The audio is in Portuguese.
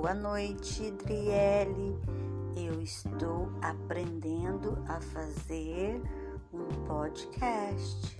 Boa noite, Driele. Eu estou aprendendo a fazer um podcast.